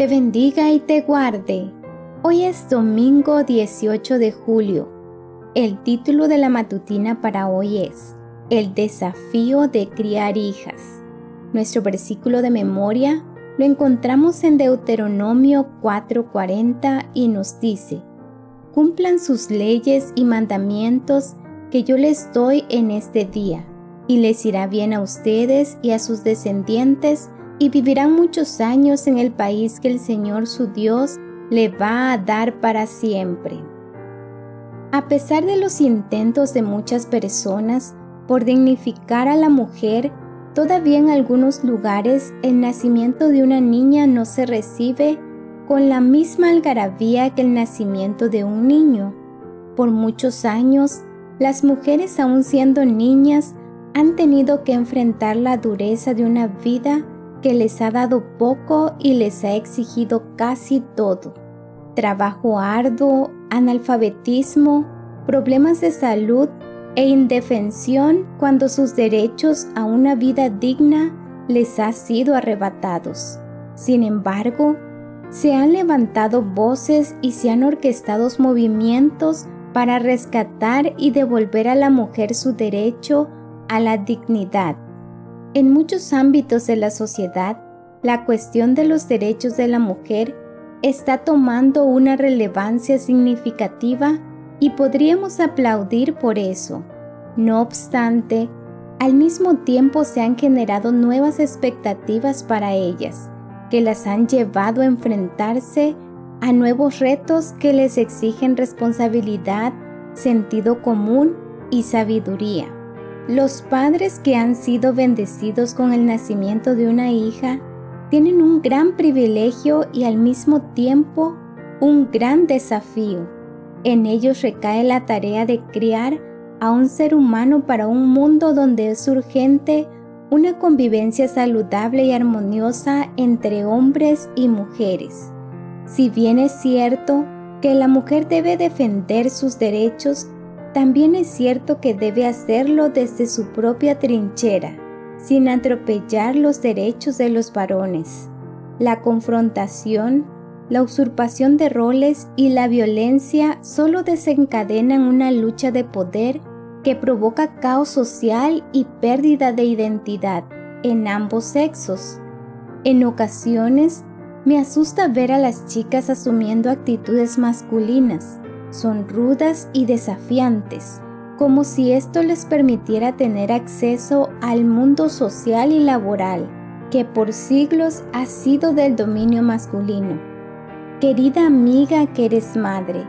te bendiga y te guarde. Hoy es domingo 18 de julio. El título de la matutina para hoy es El desafío de criar hijas. Nuestro versículo de memoria lo encontramos en Deuteronomio 4:40 y nos dice, Cumplan sus leyes y mandamientos que yo les doy en este día, y les irá bien a ustedes y a sus descendientes, y vivirán muchos años en el país que el Señor su Dios le va a dar para siempre. A pesar de los intentos de muchas personas por dignificar a la mujer, Todavía en algunos lugares el nacimiento de una niña no se recibe con la misma algarabía que el nacimiento de un niño. Por muchos años, las mujeres aún siendo niñas han tenido que enfrentar la dureza de una vida que les ha dado poco y les ha exigido casi todo. Trabajo arduo, analfabetismo, problemas de salud e indefensión cuando sus derechos a una vida digna les ha sido arrebatados. Sin embargo, se han levantado voces y se han orquestado movimientos para rescatar y devolver a la mujer su derecho a la dignidad. En muchos ámbitos de la sociedad, la cuestión de los derechos de la mujer está tomando una relevancia significativa y podríamos aplaudir por eso. No obstante, al mismo tiempo se han generado nuevas expectativas para ellas, que las han llevado a enfrentarse a nuevos retos que les exigen responsabilidad, sentido común y sabiduría. Los padres que han sido bendecidos con el nacimiento de una hija tienen un gran privilegio y al mismo tiempo un gran desafío en ellos recae la tarea de criar a un ser humano para un mundo donde es urgente una convivencia saludable y armoniosa entre hombres y mujeres. Si bien es cierto que la mujer debe defender sus derechos, también es cierto que debe hacerlo desde su propia trinchera, sin atropellar los derechos de los varones. La confrontación la usurpación de roles y la violencia solo desencadenan una lucha de poder que provoca caos social y pérdida de identidad en ambos sexos. En ocasiones, me asusta ver a las chicas asumiendo actitudes masculinas. Son rudas y desafiantes, como si esto les permitiera tener acceso al mundo social y laboral, que por siglos ha sido del dominio masculino. Querida amiga que eres madre,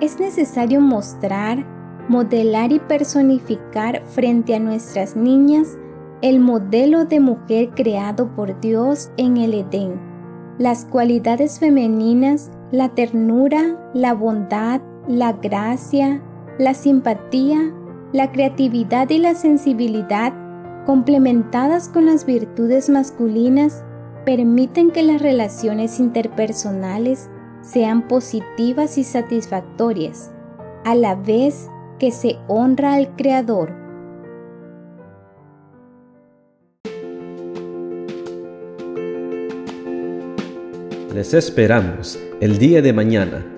es necesario mostrar, modelar y personificar frente a nuestras niñas el modelo de mujer creado por Dios en el Edén. Las cualidades femeninas, la ternura, la bondad, la gracia, la simpatía, la creatividad y la sensibilidad, complementadas con las virtudes masculinas, permiten que las relaciones interpersonales sean positivas y satisfactorias, a la vez que se honra al Creador. Les esperamos el día de mañana